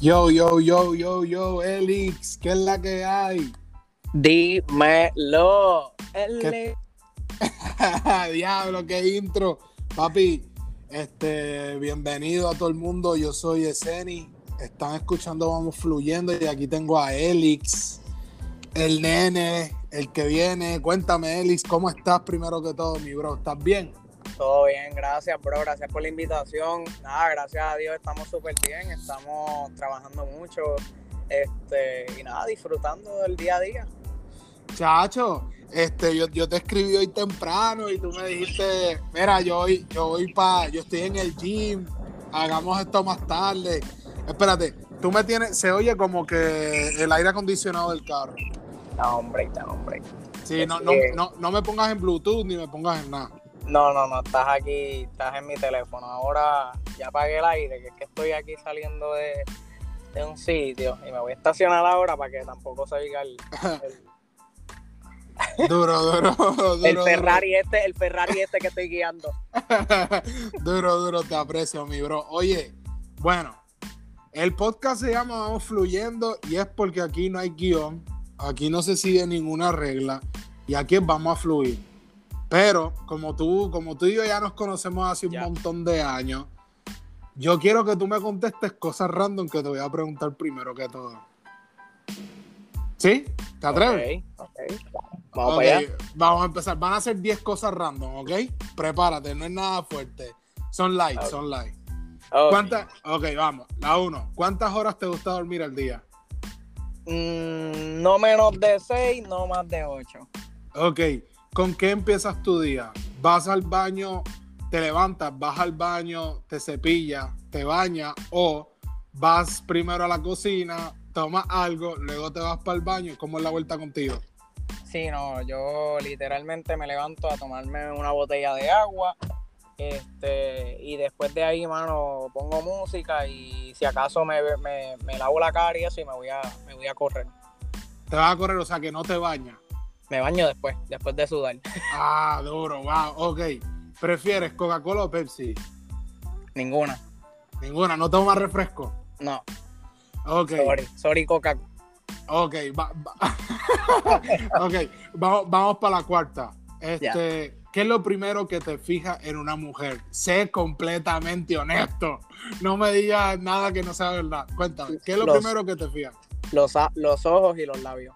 Yo, yo, yo, yo, yo, Elix, ¿qué es la que hay? Dímelo. ¿Qué? Diablo, qué intro. Papi, este, bienvenido a todo el mundo. Yo soy Eseni. Están escuchando Vamos Fluyendo y aquí tengo a Elix, el nene, el que viene. Cuéntame, Elix, ¿cómo estás primero que todo, mi bro? ¿Estás bien? Todo bien, gracias, bro. Gracias por la invitación. Nada, gracias a Dios estamos súper bien. Estamos trabajando mucho. Este, y nada, disfrutando del día a día. Chacho, este, yo, yo te escribí hoy temprano y tú me dijiste, mira, yo hoy, yo voy para, yo estoy en el gym, hagamos esto más tarde. Espérate, tú me tienes, se oye como que el aire acondicionado del carro. Está hombre, está hombre. Sí, no, no, no, no me pongas en Bluetooth ni me pongas en nada. No, no, no, estás aquí, estás en mi teléfono. Ahora ya apagué el aire, que es que estoy aquí saliendo de, de un sitio y me voy a estacionar ahora para que tampoco se oiga el, el, Duro, duro, duro. el Ferrari este, el Ferrari este que estoy guiando. duro, duro, te aprecio, mi bro. Oye, bueno, el podcast se llama Vamos Fluyendo y es porque aquí no hay guion, aquí no se sigue ninguna regla y aquí vamos a fluir. Pero como tú, como tú y yo ya nos conocemos hace un montón de años, yo quiero que tú me contestes cosas random que te voy a preguntar primero que todo. ¿Sí? ¿Te atreves? Ok, ok. Vamos para allá. Vamos a empezar. Van a ser 10 cosas random, ¿ok? Prepárate, no es nada fuerte. Son light, son light. Ok. ¿Cuántas? Ok, vamos. La uno. ¿Cuántas horas te gusta dormir al día? Mm, no menos de 6, no más de 8. Ok. ¿Con qué empiezas tu día? ¿Vas al baño, te levantas, vas al baño, te cepillas, te bañas o vas primero a la cocina, tomas algo, luego te vas para el baño? ¿Cómo es la vuelta contigo? Sí, no, yo literalmente me levanto a tomarme una botella de agua. Este, y después de ahí, mano, pongo música y si acaso me, me, me lavo la cara y eso y me voy a, me voy a correr. Te vas a correr, o sea que no te bañas. Me baño después, después de sudar. Ah, duro, wow. Ok. ¿Prefieres Coca-Cola o Pepsi? Ninguna. Ninguna, no tomas refresco. No, Ok, sorry, sorry Coca. ok, va- va- ok, vamos, vamos para la cuarta. Este, ¿qué es lo primero que te fijas en una mujer? Sé completamente honesto. No me digas nada que no sea verdad. Cuéntame, ¿qué es lo Los- primero que te fijas? Los, los ojos y los labios.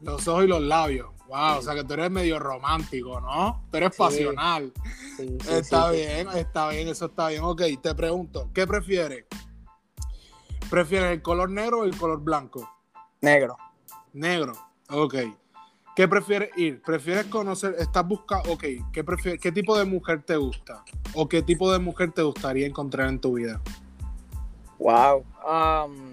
Los ojos y los labios. Wow, Sí. o sea que tú eres medio romántico, ¿no? Tú eres Sí. pasional. Sí, sí, Está sí, sí. bien, está bien, eso está bien. Ok, te pregunto, ¿qué prefieres? ¿Prefieres el color negro o el color blanco? Negro. Negro, ok. ¿Qué prefieres ir? ¿Prefieres conocer, estás buscando, ok, ¿qué, prefieres, ¿qué tipo de mujer te gusta? ¿O qué tipo de mujer te gustaría encontrar en tu vida? Wow. Um,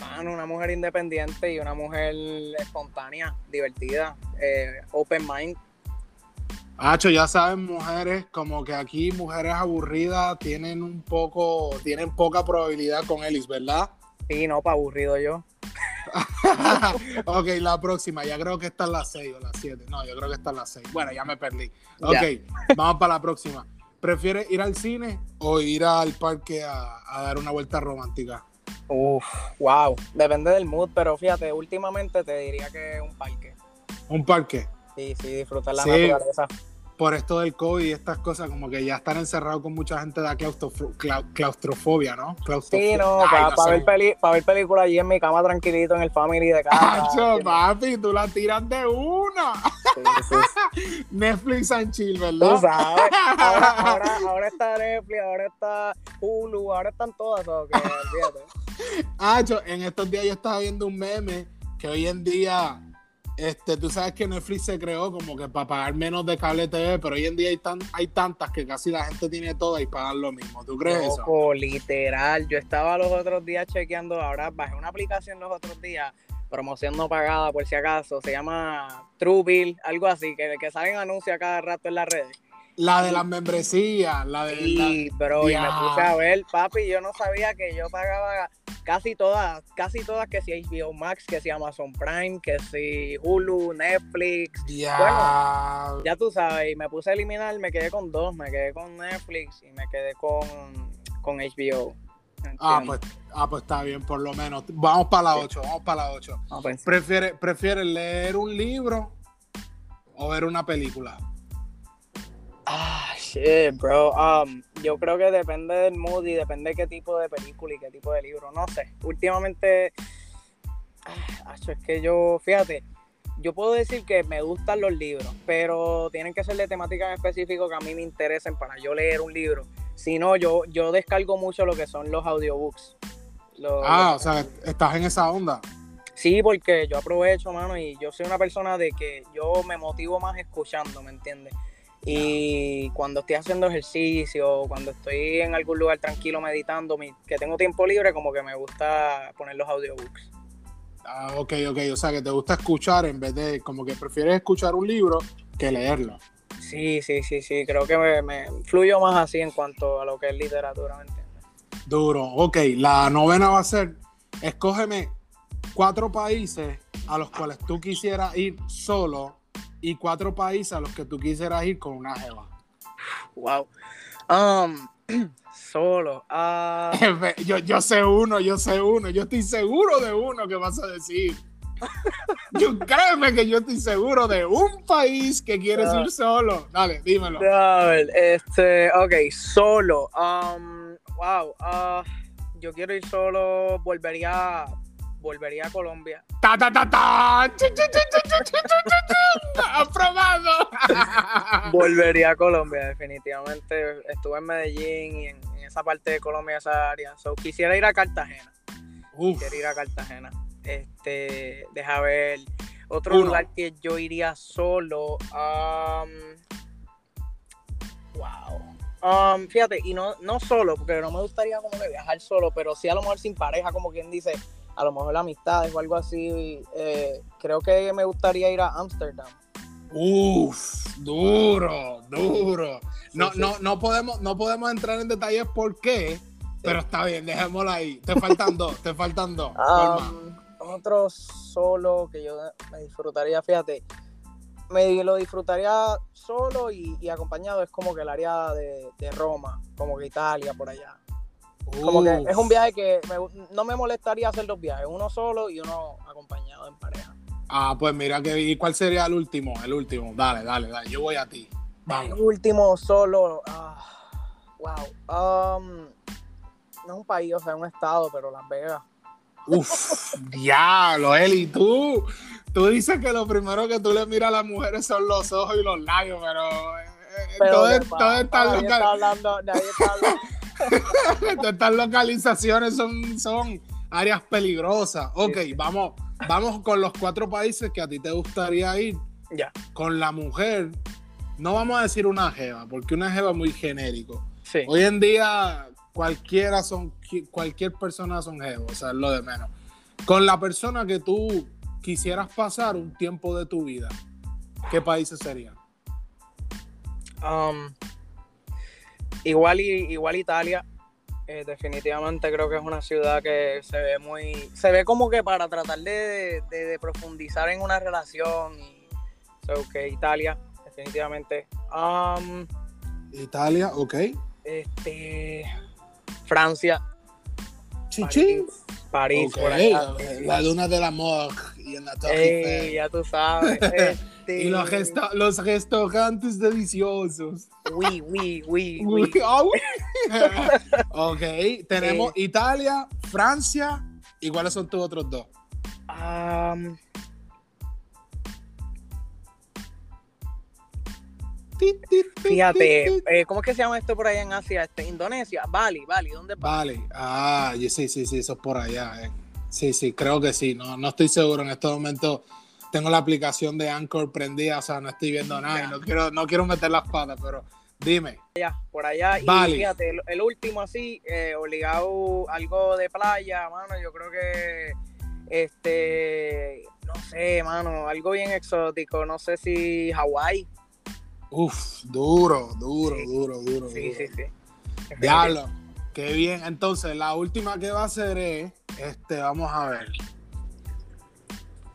mano, una mujer independiente y una mujer espontánea, divertida, eh, open mind. Hacho, ya saben, mujeres, como que aquí mujeres aburridas tienen un poco, tienen poca probabilidad con Ellis, ¿verdad? Sí, no, para aburrido yo. ok, la próxima, ya creo que está en las 6 o las 7. No, yo creo que está en las 6. Bueno, ya me perdí. Ok, vamos para la próxima. ¿Prefieres ir al cine o ir al parque a, a dar una vuelta romántica? Uf, wow. Depende del mood, pero fíjate, últimamente te diría que un parque. Un parque. Sí, sí, disfrutar la Sí. naturaleza. Por esto del COVID y estas cosas, como que ya están encerrados con mucha gente da claustrofo- clau- claustrofobia, ¿no? Claustrofo- Sí, no, para ver, peli, pa ver película allí en mi cama tranquilito en el family de casa. Hacho, papi, tú la tiras de una. Netflix and chill, Tú ¿verdad? sabes, ahora, ahora, ahora está Netflix, ahora está Hulu, ahora están todas, ¿o qué? Olvídate. Hacho, en estos días yo estaba viendo un meme que hoy en día, este, tú sabes que Netflix se creó como que para pagar menos de cable TV, pero hoy en día hay, tan, hay tantas que casi la gente tiene todas y pagan lo mismo. ¿Tú crees eso? Loco, literal. Yo estaba los otros días chequeando, ahora bajé una aplicación los otros días, promoción no pagada por si acaso, se llama Truebill, algo así, que, que salen anuncios cada rato en las redes. La de las membresías, la de... Y, bro, y me puse a ver, papi, yo no sabía que yo pagaba casi todas, casi todas, que si HBO Max, que si Amazon Prime, que si Hulu, Netflix, Ya. ya tú sabes, y me puse a eliminar, me quedé con dos, me quedé con Netflix y me quedé con, con HBO. Ah pues, ah, pues está bien, por lo menos. Vamos para la 8, vamos para la 8. ¿Prefieres prefiere leer un libro o ver una película? Ah, shit, bro. Um, yo creo que depende del mood y depende de qué tipo de película y qué tipo de libro. No sé. Últimamente, ah, es que yo, fíjate, yo puedo decir que me gustan los libros, pero tienen que ser de temática en específico que a mí me interesen para yo leer un libro. Si no, yo, yo descargo mucho lo que son los audiobooks. ah, o sea, estás en esa onda. Sí, porque yo aprovecho, mano, y yo soy una persona de que yo me motivo más escuchando, ¿me entiendes? Y cuando estoy haciendo ejercicio, cuando estoy en algún lugar tranquilo meditando, que tengo tiempo libre, como que me gusta poner los audiobooks. Ah, ok, ok. O sea, que te gusta escuchar en vez de, como que prefieres escuchar un libro que leerlo. Sí, sí, sí, sí. Creo que me, me fluyo más así en cuanto a lo que es literatura, ¿me entiendes? Duro. Ok, la novena va a ser, escógeme cuatro países a los cuales tú quisieras ir solo y cuatro países a los que tú quisieras ir con una jeva. Wow. Um, solo. Ah. yo, yo sé uno, yo sé uno. Yo estoy seguro de uno que vas a decir. yo créeme que yo estoy seguro de un país que quieres ir solo. Dale, dímelo. A ver, este, ok, solo. Um, wow. Uh, yo quiero ir solo. Volvería volvería a Colombia. ¡Ta, ta, ta, ta! ¡Aprobado! volvería a Colombia, definitivamente. Estuve en Medellín y en, esa parte de Colombia, esa área. So, quisiera ir a Cartagena. Quisiera ir a Cartagena. Este, deja ver. Otro lugar que yo iría solo. Um, wow. Um, fíjate, y no, no solo, porque no me gustaría como que viajar solo, pero sí a lo mejor sin pareja, como quien dice, a lo mejor amistades o algo así. Eh, creo que me gustaría ir a Ámsterdam. Uf, duro, duro. No, no, no podemos, no podemos entrar en detalles por qué, pero está bien, dejémoslo ahí. Te faltan dos, te faltan dos. Um, otro solo que yo me disfrutaría, fíjate, me lo disfrutaría solo y, acompañado, es como que el área de, de Roma, como que Italia, por allá. Como que es un viaje que no me molestaría hacer dos viajes, uno solo y uno acompañado en pareja. Ah, pues mira, que, ¿y cuál sería el último? El último, dale, dale, dale, yo voy a ti. El último solo, ah, wow. Um, no es un país, o sea, es un estado, pero Las Vegas. Uf, diablo, Eli, tú, tú dices que lo primero que tú le miras a las mujeres son los ojos y los labios, pero, eh, eh, todo, está, nadie está hablando, nadie está hablando. Estas localizaciones son, son áreas peligrosas. Ok, vamos, vamos con los cuatro países que a ti te gustaría ir. Ya. Con la mujer, no vamos a decir una jeva, porque una jeva es muy genérico. Sí. Hoy en día cualquiera son, cualquier persona son jevos, o sea, es lo de menos. Con la persona que tú quisieras pasar un tiempo de tu vida, ¿qué países serían? Um, Igual, igual Italia, eh, definitivamente creo que es una ciudad que se ve muy, se ve como que para tratar de, profundizar en una relación y so Italia, definitivamente. Um, Italia, ok. Este, Francia. Chichín. París, por allá. La luna del amor y en la Torre Ya tú sabes. Y los, los restaurantes deliciosos. Oui, oui, oui. oui. ok, tenemos Italia, Francia. ¿Y cuáles son tus otros dos? Fíjate, eh, ¿cómo es que se llama esto por allá en Asia? Este, Indonesia, Bali, Bali, ¿dónde Bali? Bali, ah, sí, sí, sí, eso es por allá. Eh. Sí, sí, creo que sí, no, no estoy seguro en este momento tengo la aplicación de Anchor prendida, o sea, no estoy viendo nada y no quiero, no quiero meter las patas, pero dime. Ya, por allá. Y fíjate, el, último así, eh, obligado algo de playa, mano, yo creo que, este, no sé, mano, algo bien exótico, no sé si Hawái. Uf, duro, duro, duro, duro. Sí, sí, sí. Diablo, qué bien. Entonces, la última que va a ser es, este, vamos a ver.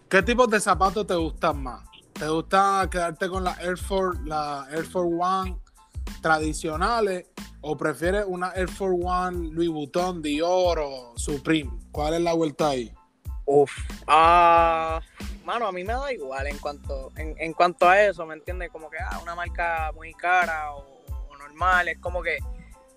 ¿Qué tipos de zapatos te gustan más? ¿Te gusta quedarte con la Air Force, la Air Force One tradicionales ¿O prefieres una Air Force One, Louis Vuitton, Dior o Supreme? ¿Cuál es la vuelta ahí? Uf, ah, mano, a mí me da igual en cuanto, en, en cuanto a eso, ¿me entiendes? Como que ah, una marca muy cara o, normal, es como que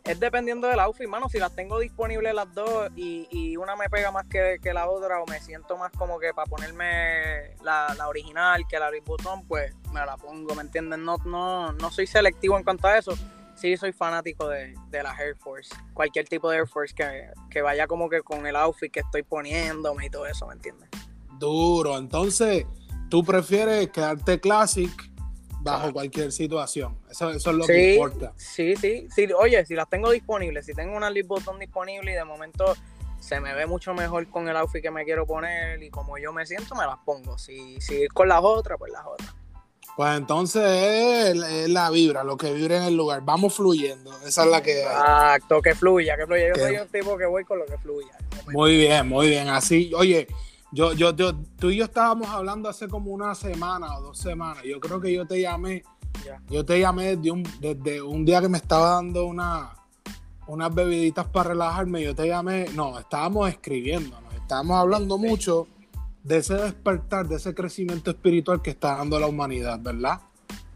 es dependiendo del outfit, mano. Si las tengo disponibles las dos y, y una me pega más que, que, la otra o me siento más como que para ponerme la, la, original que la Louis Vuitton, pues me la pongo, ¿me entiendes? No, no, no soy selectivo en cuanto a eso. Sí, soy fanático de, de la Air Force. Cualquier tipo de Air Force que, que vaya como que con el outfit que estoy poniéndome y todo eso, ¿me entiendes? Duro. Entonces, ¿tú prefieres quedarte classic bajo cualquier situación. Eso, eso es lo sí, que importa. Sí, sí, sí. Oye, si las tengo disponibles, si tengo una lip button disponible y de momento se me ve mucho mejor con el outfit que me quiero poner y como yo me siento, me las pongo. Si, si ir con las otras, pues las otras. Pues entonces es, la vibra, lo que vibra en el lugar. Vamos fluyendo. Esa es la que. Exacto, que fluya, que fluya. Yo que... soy un tipo que voy con lo que fluya. Muy bien, muy bien. Así, oye, yo, yo, yo, tú y yo estábamos hablando hace como una semana o dos semanas. Yo creo que yo te llamé. Yo te llamé desde un, desde un día que me estaba dando una, unas bebiditas para relajarme. Yo te llamé. No, estábamos escribiendo, ¿no? estábamos hablando Sí. mucho de ese despertar, de ese crecimiento espiritual que está dando la humanidad, ¿verdad?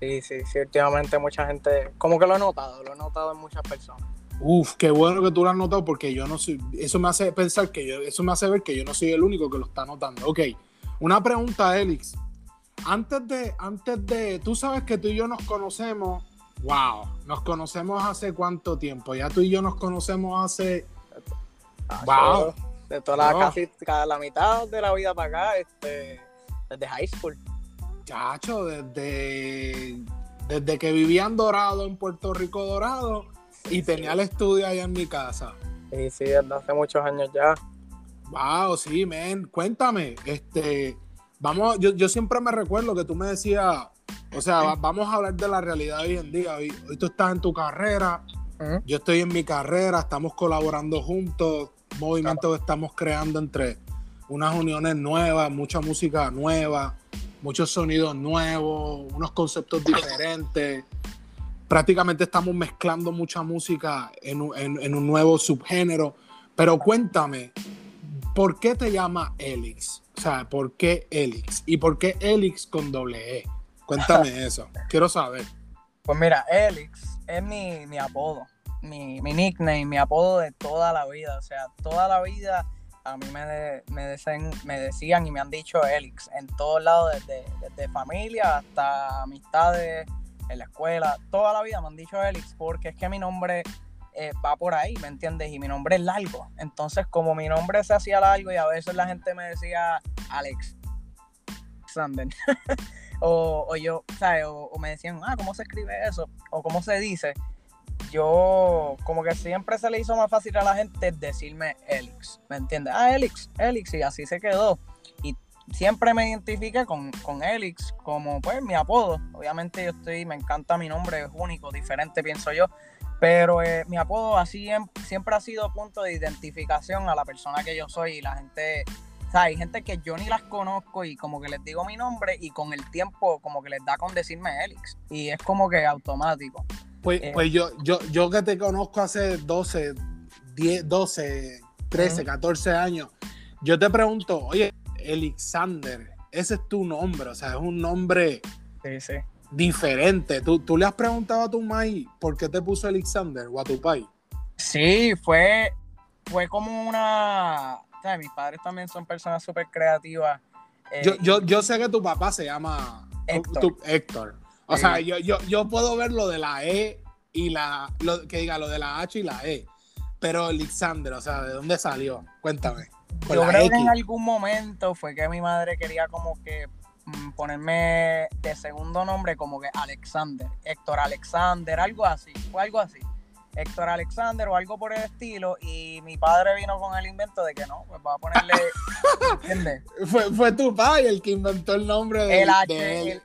Sí, sí, sí. Últimamente mucha gente, como que lo he notado, lo he notado en muchas personas. Uf, qué bueno que tú lo has notado porque yo no soy. Eso me hace pensar que yo, eso me hace ver que yo no soy el único que lo está notando. Ok, una pregunta, Elix. Antes de, antes de, tú sabes que tú y yo nos conocemos. Wow, nos conocemos hace cuánto tiempo. Ya tú y yo nos conocemos hace. Wow. De toda la, No. casi cada, la mitad de la vida para acá, este, desde high school. Chacho, desde, desde que vivía en Dorado, en Puerto Rico Dorado, y tenía el estudio allá en mi casa. Sí, sí, desde hace muchos años ya. Wow, sí, men. Cuéntame, este, vamos, yo, yo siempre me recuerdo que tú me decías, o sea, va- vamos a hablar de la realidad hoy en día. Hoy, hoy tú estás en tu carrera, yo estoy en mi carrera, estamos colaborando juntos, movimiento que estamos creando entre unas uniones nuevas, mucha música nueva, muchos sonidos nuevos, unos conceptos diferentes. Prácticamente estamos mezclando mucha música en, un- en- en un nuevo subgénero. Pero cuéntame, ¿por qué te llama Elix? O sea, ¿por qué Elix? ¿Y por qué Elix con doble E? Cuéntame eso. Quiero saber. Pues mira, Elix es mi, mi apodo, mi, mi nickname, mi apodo de toda la vida. O sea, toda la vida a mí me, me, decían, me decían y me han dicho Elix en todos lados, desde, desde familia hasta amistades, en la escuela. Toda la vida me han dicho Elix porque es que mi nombre eh, va por ahí, ¿me entiendes? Y mi nombre es largo. Entonces, como mi nombre se hacía largo y a veces la gente me decía Alex Alexander. o, o yo, ¿sabes? O me decían, ah, ¿cómo se escribe eso? O cómo se dice. Yo, como que siempre se le hizo más fácil a la gente decirme Elix, ¿me entiendes? Ah, Elix, Elix, y así se quedó. Y siempre me identifiqué con, con Elix como, pues, mi apodo. Obviamente yo estoy, me encanta mi nombre, es único, diferente, pienso yo. Pero eh, mi apodo así em- siempre ha sido punto de identificación a la persona que yo soy y la gente o sea, hay gente que yo ni las conozco y como que les digo mi nombre y con el tiempo como que les da con decirme Elix. Y es como que automático. Pues, Eh. pues yo, yo, yo que te conozco hace 12, 10, 12, 13, Ujú. 14 años, yo te pregunto, oye, Elixander, ese es tu nombre, o sea, es un nombre Sí, sí. diferente. ¿Tú, tú le has preguntado a tu mai por qué te puso Alexander o a tu pai? Sí, fue, fue como una... O sea, mis padres también son personas súper creativas. eh, Yo, yo, yo sé que tu papá se llama Héctor. tu- Héctor. O sea, yo, yo, yo puedo ver lo de la E y la, lo, que diga lo de la H y la E. Pero Alexander, o sea, ¿de dónde salió? Cuéntame. Yo creo X. que en algún momento fue que mi madre quería como que mm, ponerme de segundo nombre como que Alexander, Héctor Alexander, algo así, fue algo así. Héctor Alexander o algo por el estilo y mi padre vino con el invento de que no, pues va a ponerle, ¿entiendes? Fue, fue tu pai el que inventó el nombre de, El, de H, él. el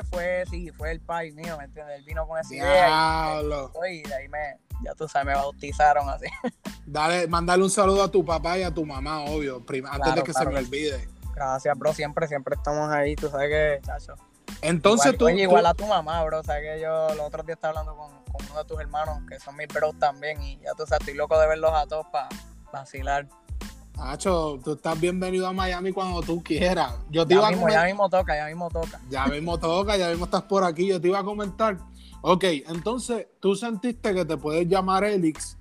HE fue, sí, fue el pai mío, ¿me entiendes? Él vino con esa idea y, de ahí me, ya tú sabes, me bautizaron así. Dale, mandale un saludo a tu papá y a tu mamá, obvio, prim- antes de que claro se me olvide. Gracias, bro, siempre, siempre estamos ahí, tú sabes que, chacho. Entonces igual, tú, oye, tú- igual a tu mamá, bro. O sea que yo los otros días estaba hablando con, con uno de tus hermanos, que son mis bros también, y ya tú sabes, estoy loco de verlos a todos para vacilar. Nacho, tú estás bienvenido a Miami cuando tú quieras. Yo te Ya iba a mismo, comen- ya mismo toca, ya mismo toca. Ya mismo toca, ya mismo estás por aquí. Yo te iba a comentar. Ok, entonces tú sentiste que te puedes llamar Elix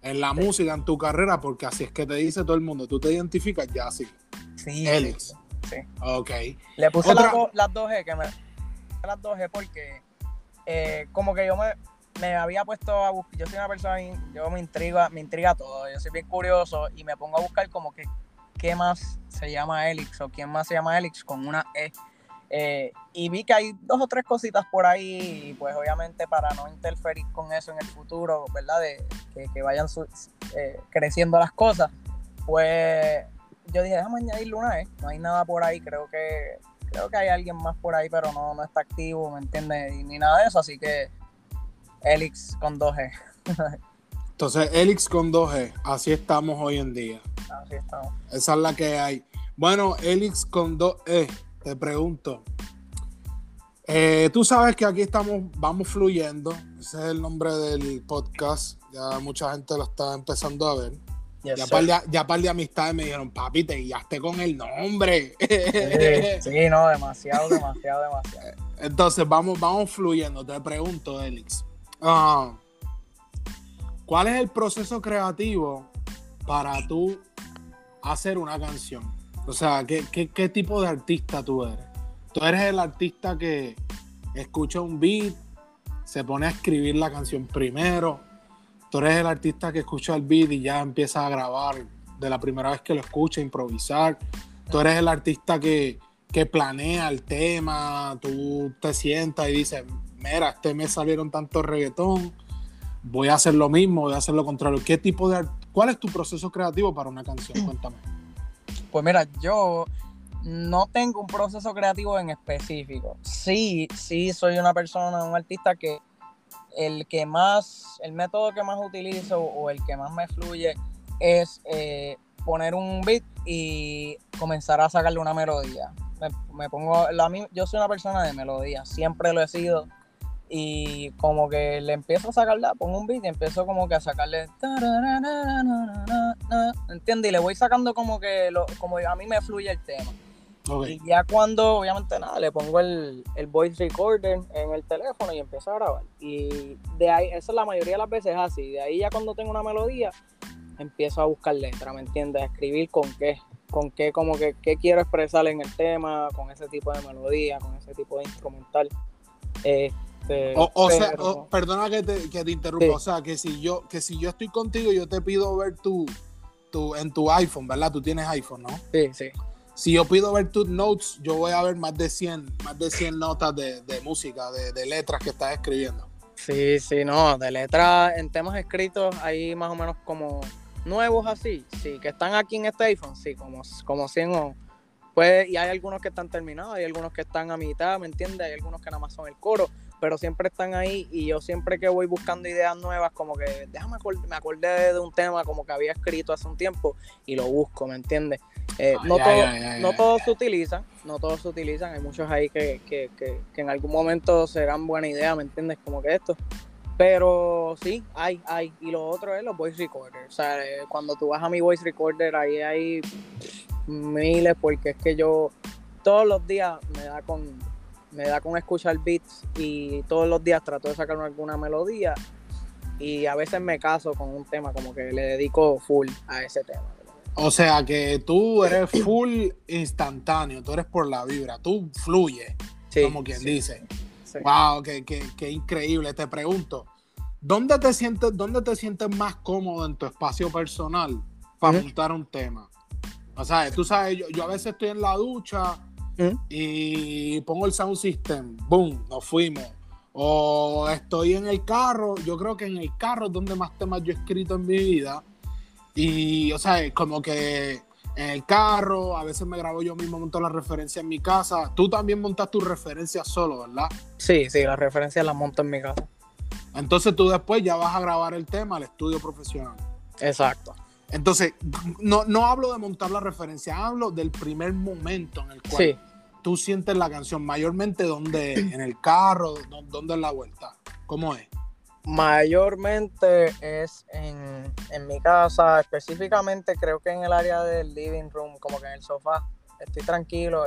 en la música, en tu carrera, porque así es que te dice todo el mundo. Tú te identificas ya así. Sí. Elix. Sí. Ok. Le puse las, dos- las 2G, que me las 2G porque eh, como que yo me, me había puesto a buscar, yo soy una persona, yo me intriga, me intriga todo, yo soy bien curioso y me pongo a buscar como que qué más se llama Elix o quién más se llama Elix con una E. Eh, y vi que hay dos o tres cositas por ahí, y pues obviamente para no interferir con eso en el futuro, ¿verdad? De que, que vayan su- eh, creciendo las cosas, pues yo dije, déjame añadirle una E, no hay nada por ahí, creo que creo que hay alguien más por ahí, pero no, no está activo, ¿me entiendes? Ni nada de eso, así que Elix con 2G, Entonces, Elix con 2G. Así estamos hoy en día. así estamos. Esa es la que hay. Bueno, Elix con 2E. Te pregunto. Eh, tú sabes que aquí estamos, vamos fluyendo. Ese es el nombre del podcast. Ya mucha gente lo está empezando a ver. Yes, Ya par, de, ya par de amistades me dijeron, papi, te guiaste con el nombre. Sí, sí, no, demasiado, demasiado, demasiado. Entonces, vamos, vamos fluyendo. Te pregunto, Elix. ah, ¿Cuál es el proceso creativo para tú hacer una canción? O sea, ¿qué, qué, qué tipo de artista tú eres? Tú eres el artista que escucha un beat, se pone a escribir la canción primero. Tú eres el artista que escucha el beat y ya empieza a grabar de la primera vez que lo escucha, improvisar. Tú eres el artista que, que planea el tema, tú te sientas y dices, mira, este mes salieron tantos reggaetón, voy a hacer lo mismo, voy a hacer lo contrario. ¿Qué tipo de ¿Cuál es tu proceso creativo para una canción? Cuéntame. Pues mira, yo no tengo un proceso creativo en específico. Sí, sí soy una persona, un artista que el que más, el método que más utilizo o el que más me fluye es eh, poner un beat y comenzar a sacarle una melodía. Me, pongo, la, yo soy una persona de melodía, siempre lo he sido. Y como que le empiezo a sacarla, pongo un beat y empiezo como que a sacarle. ¿Entiendes? Y le voy sacando como que lo, como a mí me fluye el tema. Y ya cuando, obviamente nada, le pongo el, el voice recorder en el teléfono y empiezo a grabar. Y de ahí, eso la mayoría de las veces es así. De ahí ya cuando tengo una melodía, empiezo a buscar letra, ¿me entiendes? A escribir con qué, con qué, como que qué quiero expresar en el tema, con ese tipo de melodía, con ese tipo de instrumental. Este, O, o sea, o- perdona que te, que te interrumpa. Sí. O sea, que si yo, que si yo estoy contigo, yo te pido ver tu, tu, en tu iPhone, ¿verdad? Tú tienes iPhone, ¿no? sí, sí. Si yo pido ver tus notes, yo voy a ver más de 100, más de 100 notas de, música, de, letras que estás escribiendo. Sí, sí, no, de letra en temas escritos hay más o menos como nuevos así, sí, que están aquí en este iPhone, sí, como, como 100 o... Pues, y hay algunos que están terminados, hay algunos que están a mitad, ¿me entiendes? Hay algunos que nada más son el coro, pero siempre están ahí y yo siempre que voy buscando ideas nuevas, como que déjame me acordé de un tema como que había escrito hace un tiempo y lo busco, ¿me entiendes? Eh, Ay, no ay, todo- ay, ay, no todos se utilizan, no todos se utilizan, hay muchos ahí que, que, que, que en algún momento serán buena idea, ¿me entiendes? Como que esto. Pero sí, hay, hay. Y lo otro es los voice recorders. O sea, eh, cuando tú vas a mi voice recorder, ahí hay miles, porque es que yo todos los días me da con me da con escuchar beats y todos los días trato de sacar alguna melodía y a veces me caso con un tema, como que le dedico full a ese tema. O sea, que tú eres full instantáneo, tú eres por la vibra, tú fluyes, Sí, como quien sí, dice. sí. Wow, qué, qué- qué increíble. Te pregunto, ¿dónde te sientes, dónde te sientes más cómodo en tu espacio personal para montar un tema? O sea, tú sabes, yo, yo a veces estoy en la ducha y pongo el sound system, boom, nos fuimos. O estoy en el carro, yo creo que en el carro es donde más temas yo he escrito en mi vida. Y, o sea, como que en el carro, a veces me grabo yo mismo, monto la referencia en mi casa. Tú también montas tus referencias solo, ¿verdad? Sí, sí, las referencias las monto en mi casa. Entonces tú después ya vas a grabar el tema al estudio profesional. Exacto. Entonces, no, no hablo de montar la referencia, hablo del primer momento en el cual Sí, tú sientes la canción? Mayormente, ¿dónde? ¿En el carro? ¿Dónde es la vuelta? ¿Cómo es? Mayormente es en, en, mi casa, específicamente creo que en el área del living room, como que en el sofá. Estoy tranquilo.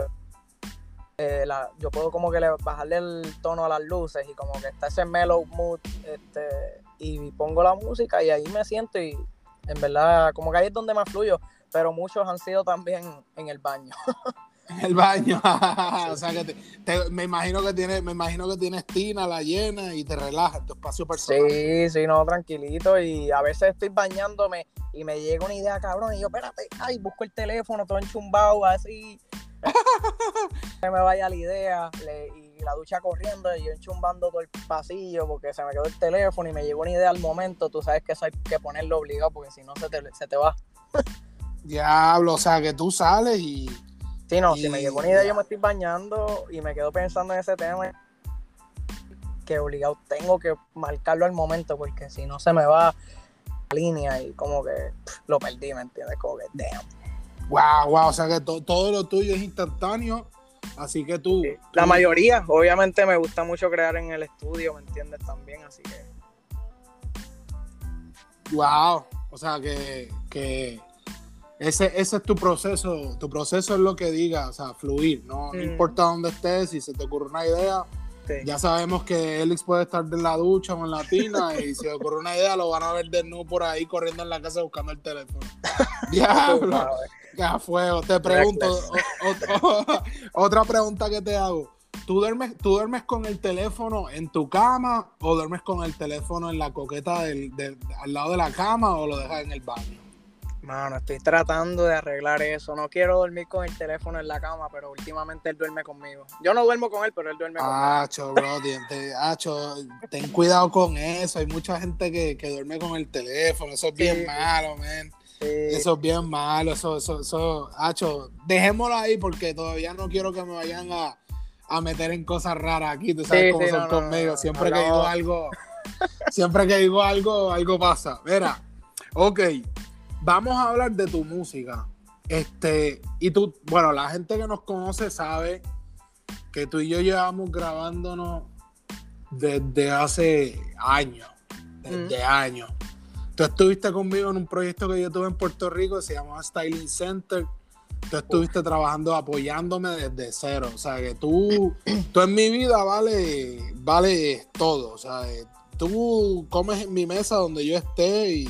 Eh, yo puedo como que le, bajarle el tono a las luces y como que está ese mellow mood este, y pongo la música y ahí me siento y en verdad como que ahí es donde más fluyo, pero muchos han sido también en el baño. El baño. o sea que me imagino que tiene, me imagino que tienes tina, la llena y te relajas tu espacio personal. Sí, sí, no, tranquilito. Y a veces estoy bañándome y me llega una idea, cabrón, y yo, espérate, ay, busco el teléfono, todo enchumbado, así. que me vaya la idea. y la ducha corriendo y yo enchumbando todo el pasillo porque se me quedó el teléfono y me llegó una idea al momento. Tú sabes que eso hay que ponerlo obligado porque si no se te, se te va. Diablo, o sea que tú sales y Sí, no, si me llegó una idea, yo me estoy bañando y me quedo pensando en ese tema que obligado tengo que marcarlo al momento porque si no se me va la línea y como que lo perdí, ¿me entiendes? Como que damn. Wow, wow, o sea que todo lo tuyo es instantáneo, así que tú, La mayoría, obviamente me gusta mucho crear en el estudio, ¿me entiendes? También, así que... Wow, o sea que, que ese, ese es tu proceso, tu proceso es lo que diga, o sea, fluir, no, importa dónde estés, si se te ocurre una idea, ya sabemos que Elix puede estar en la ducha o en la tina y si le ocurre una idea lo van a ver de nuevo por ahí corriendo en la casa buscando el teléfono. Diablo, ya fuego. Te pregunto, otra pregunta que te hago. ¿Tú duermes, ¿Tú duermes con el teléfono en tu cama o duermes con el teléfono en la coqueta del, al lado de la cama o lo dejas en el baño? Mano, estoy tratando de arreglar eso. No quiero dormir con el teléfono en la cama, pero últimamente él duerme conmigo. Yo no duermo con él, pero él duerme conmigo. Acho, bro, acho, ten cuidado con eso. Hay mucha gente que, duerme con el teléfono. Eso es bien malo, man. Eso es bien malo. Eso, eso, eso, acho, dejémoslo ahí porque todavía no quiero que me vayan a, meter en cosas raras aquí. Tú sabes cómo son conmigo. siempre que digo algo, siempre que digo algo, algo pasa. Mira, ok vamos a hablar de tu música. Este, y tú, bueno, la gente que nos conoce sabe que tú y yo llevamos grabándonos desde hace años. Desde años. Tú estuviste conmigo en un proyecto que yo tuve en Puerto Rico que se llamaba Styling Center. Tú estuviste trabajando, apoyándome desde cero. O sea, que tú, tú en mi vida vale, vale todo. O sea, tú comes en mi mesa donde yo esté y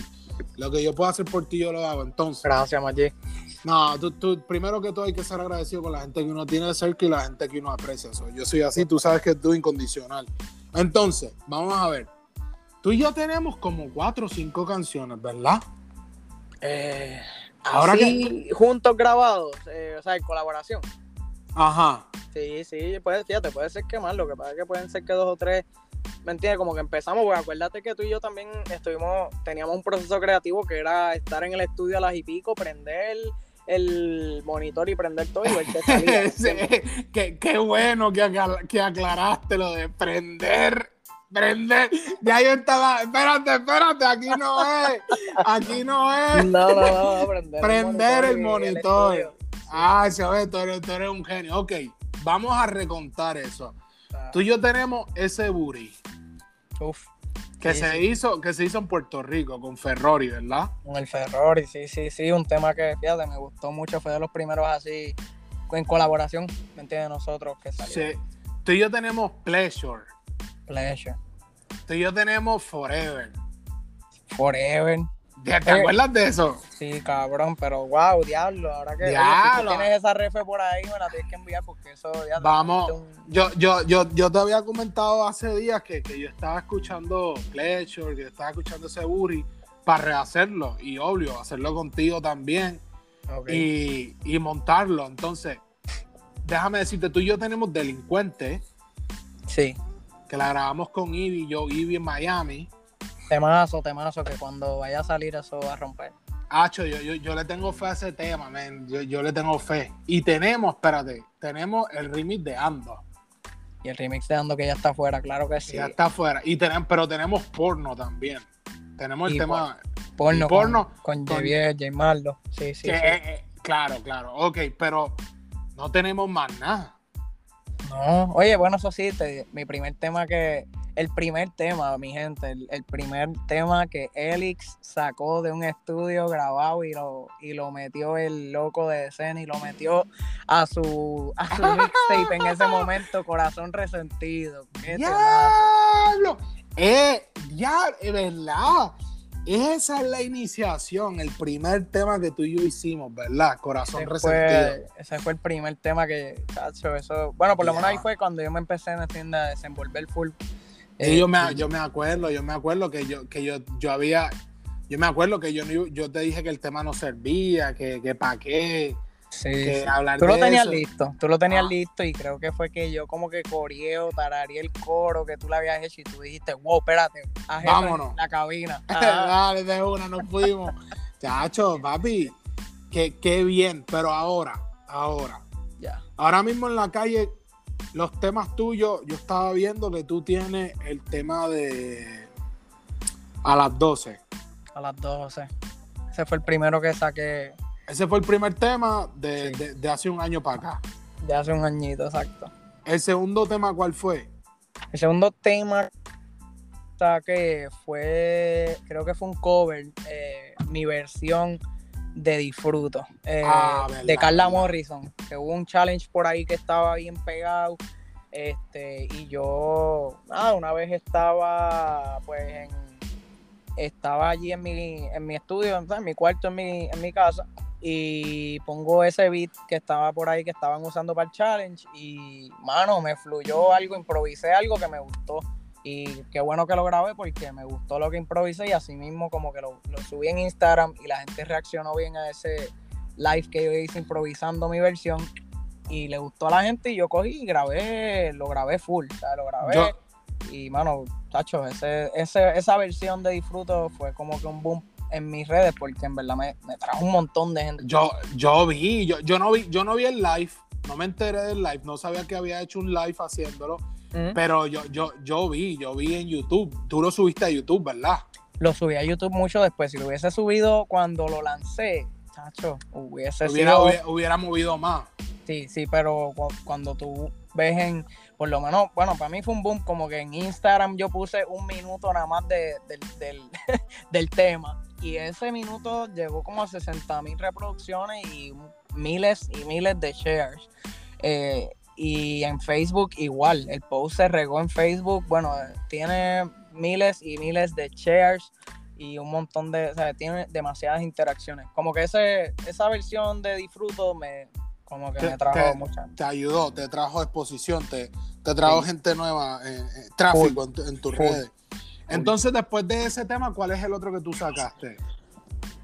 lo que yo puedo hacer por ti, yo lo hago. Entonces. Gracias, Maggi. No, tú, primero que todo hay que ser agradecido con la gente que uno tiene cerca y la gente que uno aprecia. yo soy así, tú sabes que tú incondicional. Entonces, vamos a ver. Tú y yo tenemos como cuatro o cinco canciones, ¿verdad? Eh, ahora que juntos grabados, eh, o sea, en colaboración. Ajá. Sí, sí, puede, fíjate, puede ser que más, lo que pasa es que pueden ser que dos o tres ¿me entiendes? Como que empezamos, porque acuérdate que tú y yo también estuvimos, teníamos un proceso creativo que era estar en el estudio a las y pico, prender el monitor y prender todo y ver qué salía. qué, bueno que, que aclaraste lo de prender prender. Ya yo estaba, espérate, espérate, aquí no es. Aquí no es. No, no, no, prender. prender el monitor. ah, se ve, tú eres, tú eres, un genio. Ok, vamos a recontar eso. Tú y yo tenemos ese booty. Uf. Que se hizo, que se hizo en Puerto Rico con Ferrari, ¿verdad? Con el Ferrari, sí, sí, sí, un tema que fíjate, me gustó mucho, fue de los primeros así en colaboración, ¿me entiendes? Nosotros que. Sí. Tú y yo tenemos Pleasure. Pleasure. Tú y yo tenemos Forever. Forever. ¿Te, acuerdas de eso? Sí, cabrón, pero wow, diablo. Ahora que tienes esa refe por ahí, me la tienes que enviar porque eso ya Vamos, yo, yo, yo, yo te había comentado hace días que, yo estaba escuchando Pleasure, que estaba escuchando ese Buri para rehacerlo y obvio, hacerlo contigo también y, y montarlo. Entonces, déjame decirte, tú y yo tenemos Delincuente. Sí. Que la grabamos con Ivy, yo, Ivy en Miami. Temazo, temazo, que cuando vaya a salir eso va a romper. Hacho, yo, yo, le tengo fe a ese tema, man. Yo, le tengo fe. Y tenemos, espérate, tenemos el remix de Ando. Y el remix de Ando que ya está afuera, claro que sí. Ya está afuera. Y tenemos, pero tenemos porno también. Tenemos el tema. Porno, porno con, con Javier, J Maldo. Sí, sí, claro, claro. Ok, pero no tenemos más nada. No, oye, bueno, eso sí, mi primer tema que, el primer tema, mi gente, el, primer tema que Elix sacó de un estudio grabado y lo, y lo metió el loco de escena y lo metió a su, a su mixtape en ese momento, Corazón Resentido. ¡Diablo! Eh, ya, es verdad. Esa es la iniciación, el primer tema que tú y yo hicimos, ¿verdad? Corazón resentido. ese fue el primer tema que, cacho, eso. Bueno, por lo menos ahí fue cuando yo me empecé en a desenvolver full. Eh, yo, me, yo me acuerdo, yo me acuerdo que yo, que yo, yo había, yo me acuerdo que yo, yo te dije que el tema no servía, que, que para qué. Sí, tú lo tenías listo, tú lo tenías ah. listo y creo que fue que yo como que corrió, tararía el coro que tú le habías hecho y tú dijiste, wow, espérate, vámonos. la cabina. Dale, de una, nos fuimos. Chacho, papi, qué, qué bien, pero ahora, ahora. Ya. Ahora mismo en la calle, los temas tuyos, yo estaba viendo que tú tienes el tema de a las 12. A las 12. Ese fue el primero que saqué ese fue el primer tema de, hace un año para acá. De hace un añito, exacto. ¿El segundo tema cuál fue? El segundo tema que fue, creo que fue un cover, eh, mi versión de Disfruto, eh, ah, de Carla Morrison, que hubo un challenge por ahí que estaba bien pegado, este, y yo, ah, una vez estaba, pues, en, estaba allí en mi, en mi estudio, en mi cuarto, en mi, en mi casa, y pongo ese beat que estaba por ahí que estaban usando para el challenge y mano me fluyó algo improvisé algo que me gustó. Y qué bueno que lo grabé porque me gustó lo que improvisé y así mismo como que lo, subí en Instagram y la gente reaccionó bien a ese live que yo hice improvisando mi versión y le gustó a la gente y yo cogí y grabé lo grabé full o sea, lo grabé. Y mano tacho ese, esa versión de disfruto fue como que un boom en mis redes porque en verdad me, trajo un montón de gente. Yo, yo vi, yo, yo, no vi, yo no vi el live, no me enteré del live, no sabía que había hecho un live haciéndolo, pero yo, yo, yo vi, yo vi en YouTube. Tú lo subiste a YouTube, ¿verdad? Lo subí a YouTube mucho después. Si lo hubiese subido cuando lo lancé, chacho, hubiese hubiera, hubiera, movido más. Sí, sí, pero cuando tú ves en, por lo menos, bueno, para mí fue un boom, como que en Instagram yo puse un minuto nada más de, del, del tema y ese minuto llegó como a 60 mil reproducciones y miles y miles de shares. Eh, y en Facebook igual, el post se regó en Facebook, bueno, tiene miles y miles de shares y un montón de, o sea, tiene demasiadas interacciones. Como que ese, esa versión de disfruto me, como que me trajo mucha. Te ayudó, te trajo exposición, te, te trajo gente nueva, eh, eh, tráfico en, tus redes. Entonces, después de ese tema, ¿cuál es el otro que tú sacaste?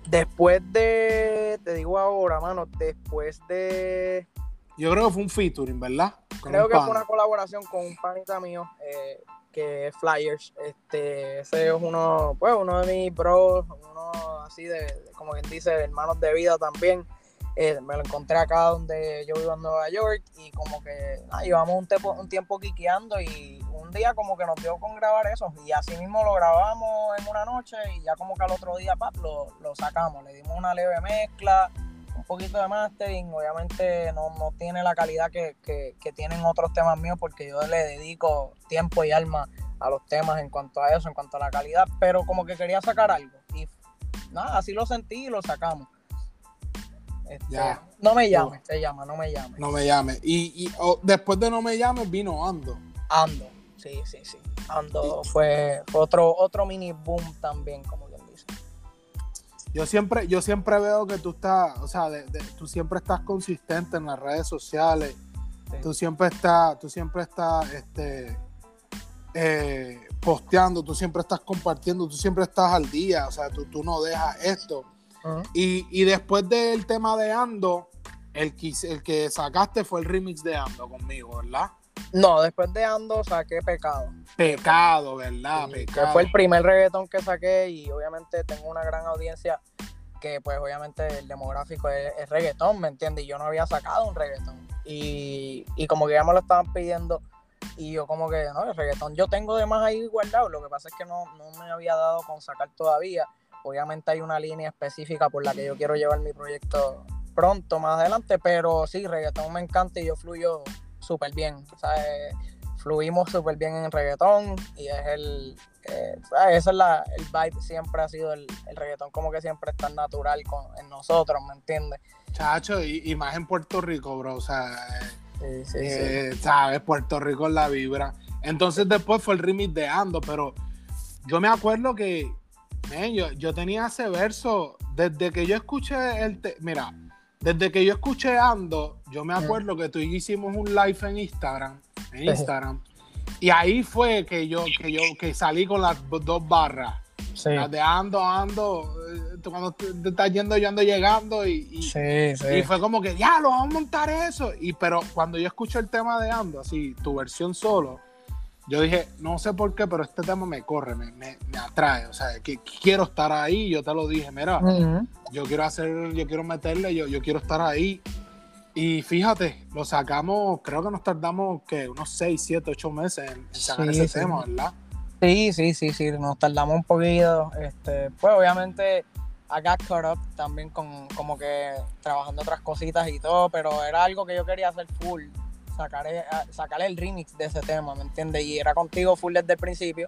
Después de, te digo ahora, mano, después de... Yo creo que fue un featuring, ¿verdad? creo que fue una colaboración con un panita mío, eh, que es Flyers. Este, ese es uno, pues, uno de mis bros, uno así de, como quien dice, hermanos de vida también. Eh, me lo encontré acá donde yo vivo en Nueva York y como que ah, llevamos un, tiempo, un tiempo quiqueando y un día como que nos dio con grabar eso y así mismo lo grabamos en una noche y ya como que al otro día lo, sacamos, le dimos una leve mezcla, un poquito de mastering, obviamente no, tiene la calidad que, tienen otros temas míos porque yo le dedico tiempo y alma a los temas en cuanto a eso, en cuanto a la calidad, pero como que quería sacar algo y nada, así lo sentí y lo sacamos. Este, ya. No me llame, se llama, no me llame. No me llame. Y, oh, después de no me llame vino Ando. Ando sí, sí, sí. Ando fue, otro, otro mini boom también, como quien dice. Yo siempre, yo siempre veo que tú estás, o sea, tú siempre estás consistente en las redes sociales. Tú siempre estás, tú siempre estás, este, eh, posteando, tú siempre estás compartiendo, tú siempre estás al día, o sea, tú, tú no dejas esto. Y, y, después del tema de Ando, el que, el que sacaste fue el remix de Ando conmigo, ¿verdad? No, después de Ando saqué Pecado. Pecado, ¿verdad? Pecado. fue el primer reggaetón que saqué y obviamente tengo una gran audiencia que pues obviamente el demográfico es, reggaetón, ¿me entiendes? Y yo no había sacado un reggaetón. Y, como que ya me lo estaban pidiendo y yo como que, no, el reggaetón yo tengo de más ahí guardado, lo que pasa es que no, no me había dado con sacar todavía. Obviamente hay una línea específica por la que yo quiero llevar mi proyecto pronto, más adelante, pero sí, reggaetón me encanta y yo fluyo súper bien, ¿sabes? Fluimos súper bien en reggaetón y es el, eh, ¿sabes? Ese es la, el vibe, siempre ha sido el, el reggaetón, como que siempre es tan natural con, en nosotros, ¿me entiendes? Chacho, y, y, más en Puerto Rico, bro, o sea, Sí, sí, eh, sí. ¿sabes? Puerto Rico es la vibra. Entonces después fue el remix de Ando, pero yo me acuerdo que, man, yo, yo tenía ese verso desde que yo escuché el, te- mira, desde que yo escuché Ando, yo me acuerdo que tú y yo hicimos un live en Instagram, en Instagram, y ahí fue que yo, que yo, que salí con las dos barras. Sí, Las de ando, ando, eh, tú cuando te estás yendo, yo ando llegando y, y- sí, sí. y fue como que, ya, lo vamos a montar eso. Y pero cuando yo escuché el tema de Ando, así, tu versión solo, yo dije, no sé por qué, pero este tema me corre, me, me, me atrae. O sea, que quiero estar ahí. Yo te lo dije, mira, Ujú. yo quiero hacer, yo quiero meterle, yo, yo quiero estar ahí. Y fíjate, lo sacamos, creo que nos tardamos que unos 6, 7, 8 meses en, en sacar Sí, ese sí. tema, ¿verdad? Sí, sí, sí, sí, nos tardamos un poquito. Este, pues obviamente I got caught up también con como que trabajando otras cositas y todo, pero era algo que yo quería hacer full, sacar, e- a- sacar el remix de ese tema, ¿me entiendes? Y era contigo full desde el principio.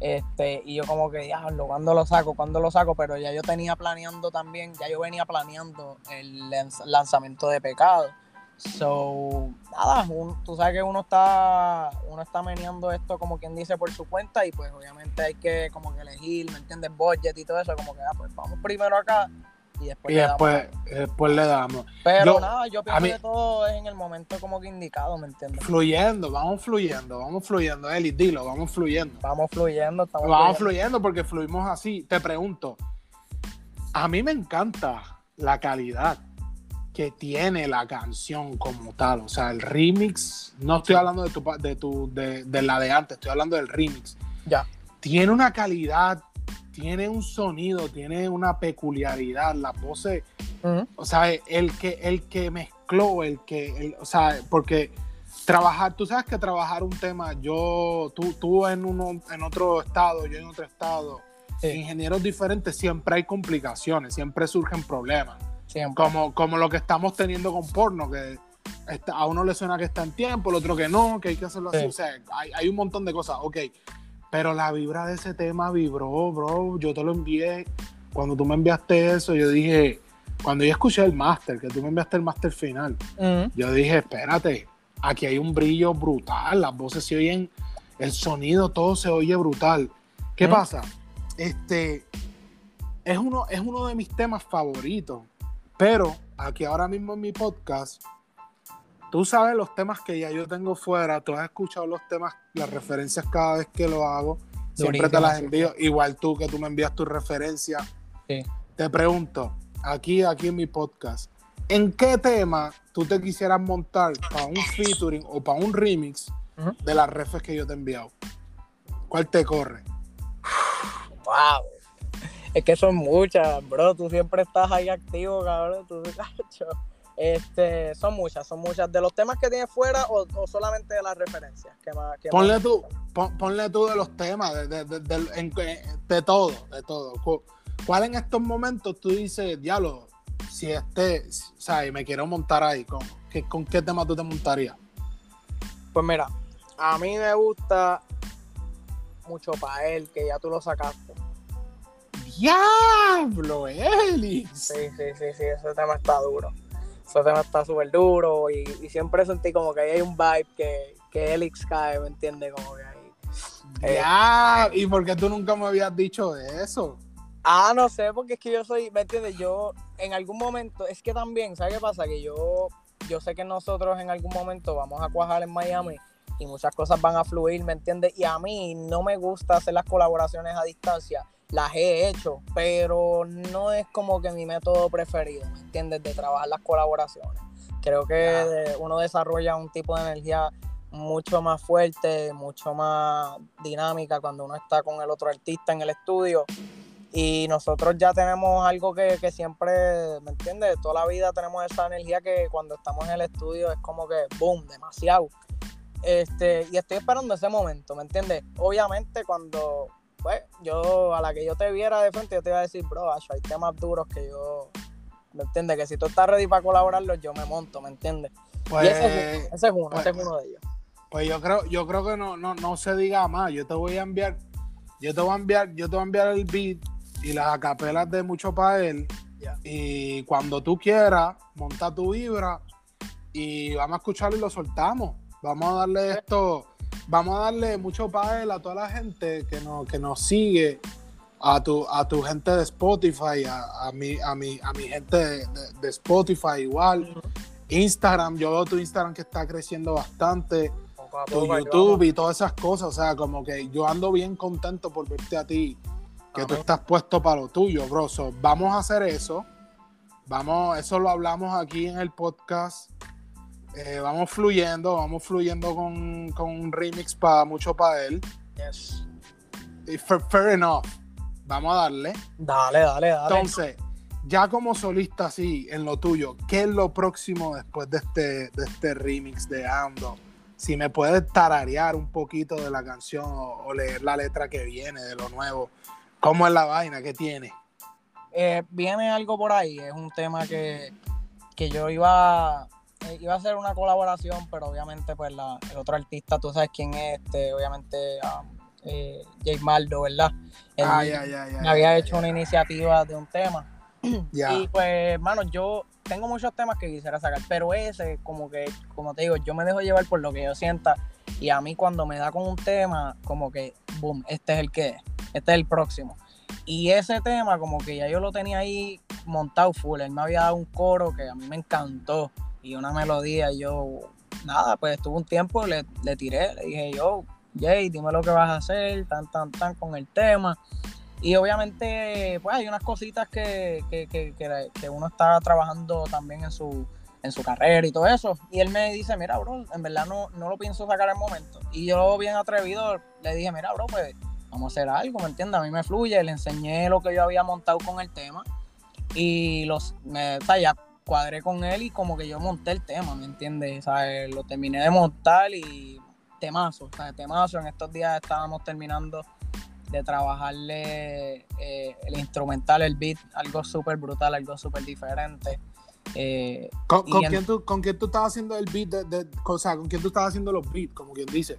Este, y yo como que, diablo, ¿cuándo lo saco? ¿Cuándo lo saco? Pero ya yo tenía planeando también, ya yo venía planeando el lanz- lanzamiento de Pecado. So, nada, un- tú sabes que uno está, uno está meneando esto como quien dice por su cuenta y pues obviamente hay que como que elegir, ¿me entiendes? Budget y todo eso, como que, ah, pues vamos primero acá y después Y le damos después, después le damos. Pero yo- nada, yo pienso mí- que todo es en el momento como que indicado, ¿me entiendes? Fluyendo, vamos fluyendo, vamos fluyendo, Eli, dilo, vamos fluyendo. Vamos fluyendo, estamos Vamos fluyendo. fluyendo porque fluimos así. Te pregunto, a mí me encanta la calidad que tiene la canción como tal. O sea, el remix, no estoy hablando de tu de tu de, de la de antes, estoy hablando del remix. Ya. Tiene una calidad, tiene un sonido, tiene una peculiaridad, las voces, Ujú. o sea, el que el que mezcló, el que, el- o sea, porque trabajar, tú sabes que trabajar un tema, yo, tú, tú en uno, en otro estado, yo en otro estado, Sí. ingenieros diferentes, siempre hay complicaciones, siempre surgen problemas, Siempre. como, como lo que estamos teniendo con porno, que está- a uno le suena que está en tiempo, el otro que no, que hay que hacerlo así, Sí. o sea, hay, hay un montón de cosas, ok, pero la vibra de ese tema vibró, bro, yo te lo envié, cuando tú me enviaste eso, yo dije, cuando yo escuché el máster, que tú me enviaste el máster final, yo dije, espérate, aquí hay un brillo brutal, las voces se oyen, el sonido, todo se oye brutal. ¿Qué pasa? Este es uno, es uno de mis temas favoritos, pero aquí ahora mismo en mi podcast, tú sabes los temas que ya yo tengo fuera, tú has escuchado los temas, las referencias cada vez que lo hago, siempre te las envío, igual tú que tú me envías tus referencias. Sí. Te pregunto, aquí, aquí en mi podcast, ¿en qué tema tú te quisieras montar para un featuring o para un remix de las refes que yo te he enviado? ¿Cuál te corre? Wow. Es que son muchas, bro. Tú siempre estás ahí activo, cabrón. Tú, cacho. Este, son muchas, son muchas. ¿De los temas que tienes fuera o, o solamente de las referencias? ¿Qué más, qué Ponle más? tú, pon- ponle tú de los temas, de, de, de- en- de todo, de todo. Cu- ¿Cuál en estos momentos tú dices, diablo, si este, o sea, y me quiero montar ahí, ¿con qué, con qué tema tú te montarías? Pues mira, a mí me gusta mucho para él, que ya tú lo sacaste. ¡Diablo, Elix! Sí, sí, sí, sí, ese tema está duro. Ese tema está súper duro y, y siempre sentí como que ahí hay un vibe que, que Elix cae, ¿me entiendes? Como que ahí. Eh, Ya, ¿y por qué tú nunca me habías dicho de eso? Ah, no sé, porque es que yo soy, ¿me entiendes? Yo en algún momento, es que también, ¿sabes qué pasa? Que yo, yo sé que nosotros en algún momento vamos a cuajar en Miami y muchas cosas van a fluir, ¿me entiendes? Y a mí no me gusta hacer las colaboraciones a distancia, las he hecho, pero no es como que mi método preferido, ¿me entiendes? De trabajar las colaboraciones. Creo que uno desarrolla un tipo de energía mucho más fuerte, mucho más dinámica cuando uno está con el otro artista en el estudio. Y nosotros ya tenemos algo que, que siempre, ¿me entiendes? Toda la vida tenemos esa energía que cuando estamos en el estudio es como que, boom, demasiado. Este, y estoy esperando ese momento, ¿me entiendes? Obviamente cuando, pues, yo, a la que yo te viera de frente, yo te iba a decir, bro, hay temas duros que yo, ¿me entiendes? Que si tú estás ready para colaborarlos, yo me monto, ¿me entiendes? Pues, ese, es uno, ese es uno de ellos. Pues yo creo, yo creo que no, no, no se diga más. Yo te voy a enviar, yo te voy a enviar, yo te voy a enviar el beat y las acapelas de mucho para él. Y cuando tú quieras, monta tu vibra y vamos a escucharlo y lo soltamos. Vamos a darle esto, vamos a darle mucho él a toda la gente que nos, que nos sigue, a tu, a tu gente de Spotify, a, a, mi, a, mi, a mi gente de, Spotify igual. Instagram, yo veo tu Instagram que está creciendo bastante tu YouTube y todas esas cosas. O sea, como que yo ando bien contento por verte a ti, que tú estás puesto para lo tuyo, bro. vamos a hacer eso. Vamos, eso lo hablamos aquí en el podcast. Eh, vamos fluyendo, vamos fluyendo con, un remix para mucho para él. Yes. fair, enough. Vamos a darle. Dale, dale, dale. Entonces, ya como solista así, en lo tuyo, ¿qué es lo próximo después de este, de este remix de Ando? si me puedes tararear un poquito de la canción o, leer la letra que viene de lo nuevo, ¿cómo es la vaina que tiene? Eh, viene algo por ahí, es un tema que, yo iba, eh, iba a hacer una colaboración, pero obviamente pues el otro artista, tú sabes quién es, este, obviamente um, eh, Jay Maldo, ¿verdad? ah, me había hecho una iniciativa de un tema. Y pues, hermano, yo tengo muchos temas que quisiera sacar, pero ese, como que, como te digo, yo me dejo llevar por lo que yo sienta. Y a mí cuando me da con un tema, como que, boom, este es el que es, este es el próximo. Y ese tema, como que ya yo lo tenía ahí montado full. Él me había dado un coro que a mí me encantó y una melodía. Y yo, nada, pues estuve un tiempo, le, le tiré, le dije yo, Jay, dime lo que vas a hacer, tan, tan, tan con el tema. Y obviamente, pues hay unas cositas que, uno está trabajando también en su, en su carrera y todo eso. Y él me dice, mira, bro, en verdad no, no lo pienso sacar al momento. Y yo, bien atrevido, le dije, mira, bro, pues vamos a hacer algo, ¿me entiendes? A mí me fluye. Le enseñé lo que yo había montado con el tema. Y los, me, o ya cuadré con él y como que yo monté el tema, ¿me entiendes? O lo terminé de montar y temazo, o sea, temazo. En estos días estábamos terminando de trabajarle eh, el instrumental, el beat, algo súper brutal, algo súper diferente. Eh, ¿Con, quién tú, ¿Con, quién tú, estabas haciendo el beat? De, o sea, ¿con quién tú estabas haciendo los beats? Como quien dice.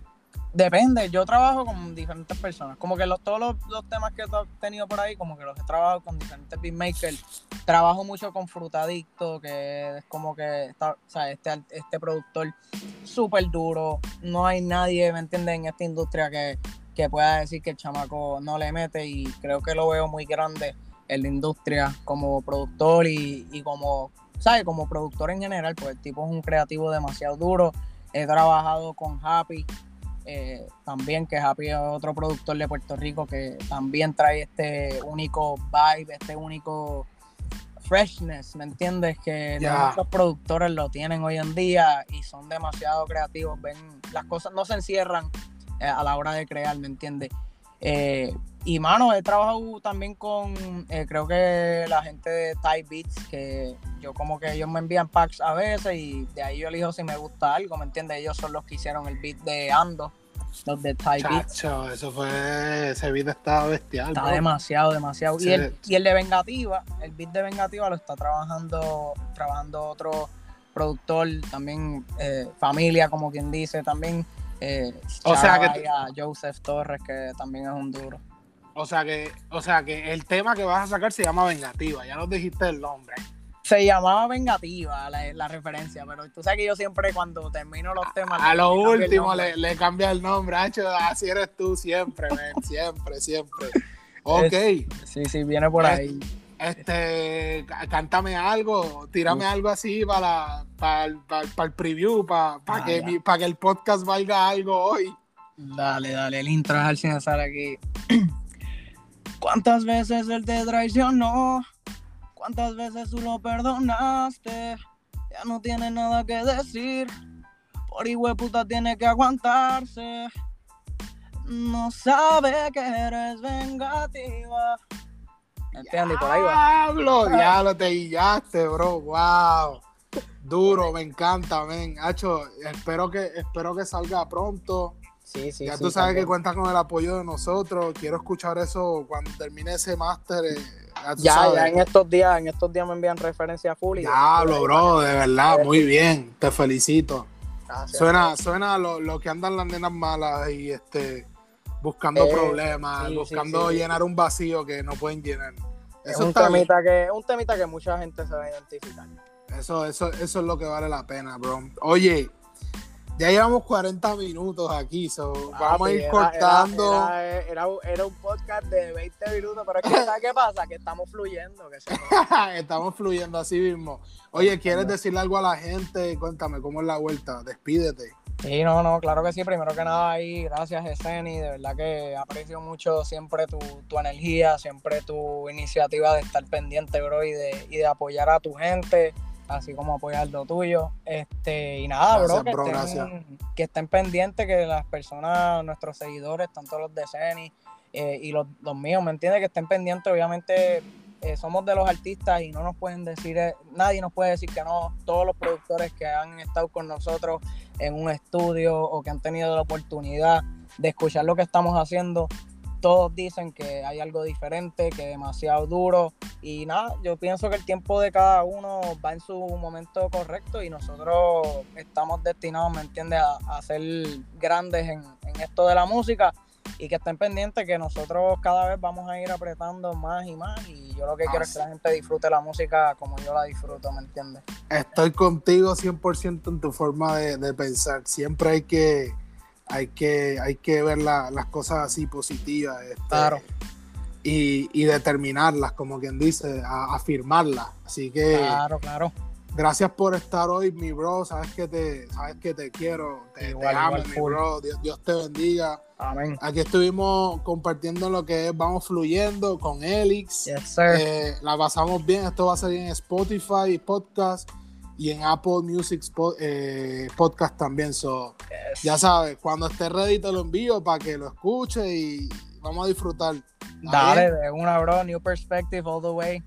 Depende, yo trabajo con diferentes personas. Como que los, todos los, temas que he tenido por ahí, como que los he trabajado con diferentes beatmakers. Trabajo mucho con Frutadicto, que es como que está, o sea, este, este productor súper duro. No hay nadie, ¿me entiendes?, en esta industria que, que pueda decir que el chamaco no le mete y creo que lo veo muy grande en la industria como productor y, como, ¿sabes? Como productor en general, pues el tipo es un creativo demasiado duro. He trabajado con Happy, eh, también que Happy es otro productor de Puerto Rico que también trae este único vibe, este único freshness, ¿me entiendes? Que muchos productores lo tienen hoy en día y son demasiado creativos, ven, las cosas no se encierran eh, a la hora de crear, ¿me entiendes? Eh, y mano, he trabajado también con, eh, creo que la gente de Thai Beats, que yo como que ellos me envían packs a veces y de ahí yo elijo si me gusta algo, ¿me entiendes? Ellos son los que hicieron el beat de Ando, los de Thai Beats. Eso fue, ese beat estaba bestial. Está demasiado, demasiado. Y, el, y el de Vengativa, el beat de Vengativa lo está trabajando, trabajando otro productor, también familia, como quien dice, también eh, o sea que a Joseph Torres, que también es un duro. O sea que, o sea que el tema que vas a sacar se llama Vengativa, ya nos dijiste el nombre. Se llamaba Vengativa la, referencia, pero tú sabes que yo siempre cuando termino los temas. A, lo último le, cambia el nombre, así eres tú siempre, siempre, siempre. Ok. sí, sí, viene por ahí este, cántame algo, tírame algo así para, para, el preview, para, para, que, para que el podcast valga algo hoy. Dale, dale, el intro al sin aquí. ¿Cuántas veces él te traicionó? ¿Cuántas veces tú lo perdonaste? Ya no tiene nada que decir. Por igual puta tiene que aguantarse. No sabe que eres vengativa ¿Entiendes? por ahí va. ya lo te guiaste, bro. Wow. Duro, me encanta, men. Hacho, espero que, espero que salga pronto. Sí, sí, ya tú sabes que cuentas con el apoyo de nosotros. Quiero escuchar eso cuando termine ese máster. Eh, Ya, ya, en estos días, en estos días me envían referencia full. Diablo, bro, de verdad, muy bien, te felicito. suena, suena lo, que andan las nenas malas y este buscando eh, problemas, buscando llenar un vacío que no pueden llenar. es un temita, que, un temita que mucha gente se va a identificar. Eso, eso, eso es lo que vale la pena, bro. Oye, ya llevamos 40 minutos aquí, so vamos a ir cortando. Era, un podcast de 20 minutos, pero es que, qué pasa? Que estamos fluyendo. Que estamos fluyendo así mismo. Oye, ¿quieres decirle algo a la gente? Cuéntame, ¿cómo es la vuelta? Despídete. Sí, no, no, claro que sí. Primero que nada, ahí, gracias, Eseni. De verdad que aprecio mucho siempre tu, tu, energía, siempre tu iniciativa de estar pendiente, bro, y de, y de apoyar a tu gente así como apoyar lo tuyo. Este, y nada, bro, que, estén, que, estén, pendientes, que las personas, nuestros seguidores, tanto los de Ceni eh, y los, míos, ¿me entiendes? Que estén pendientes, obviamente. Eh, somos de los artistas y no nos pueden decir, eh, nadie nos puede decir que no. Todos los productores que han estado con nosotros en un estudio o que han tenido la oportunidad de escuchar lo que estamos haciendo, todos dicen que hay algo diferente, que es demasiado duro. Y nada, yo pienso que el tiempo de cada uno va en su momento correcto y nosotros estamos destinados, ¿me entiendes?, a, ser grandes en, esto de la música y que estén pendientes que nosotros cada vez vamos a ir apretando más y más y yo lo que quiero es que la gente disfrute la música como yo la disfruto, ¿me entiendes? Estoy contigo 100% en tu forma de pensar. Siempre hay que hay que, hay que ver las cosas así positivas. Este, claro. Y, y, determinarlas, como quien dice, afirmarlas. Así que. Claro, claro. Gracias por estar hoy, mi bro. Sabes que te, sabes que te quiero. Te, amo, mi bro. Dios, te bendiga. Amén. Aquí estuvimos compartiendo lo que es Vamos Fluyendo con Elix. Yes, sir. Eh, la pasamos bien. Esto va a salir en Spotify, podcast y en Apple Music eh, Podcast también. So, Ya sabes, cuando esté ready te lo envío para que lo escuche y vamos a disfrutar. Dale, de una, bro. New perspective all the way.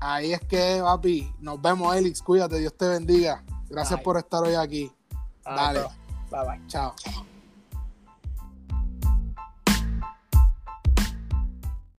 Ahí es que, papi. Nos vemos, Elix. Cuídate, Dios te bendiga. Gracias por estar hoy aquí. Dale. Bye bye. Chao.